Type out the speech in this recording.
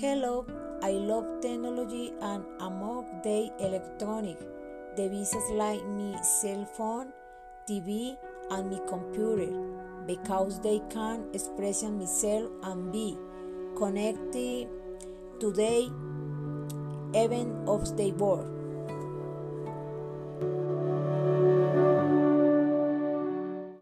Hello, I love technology and among the electronic devices like my cell phone, TV, and my computer because they can express myself and be connected to the event of the world.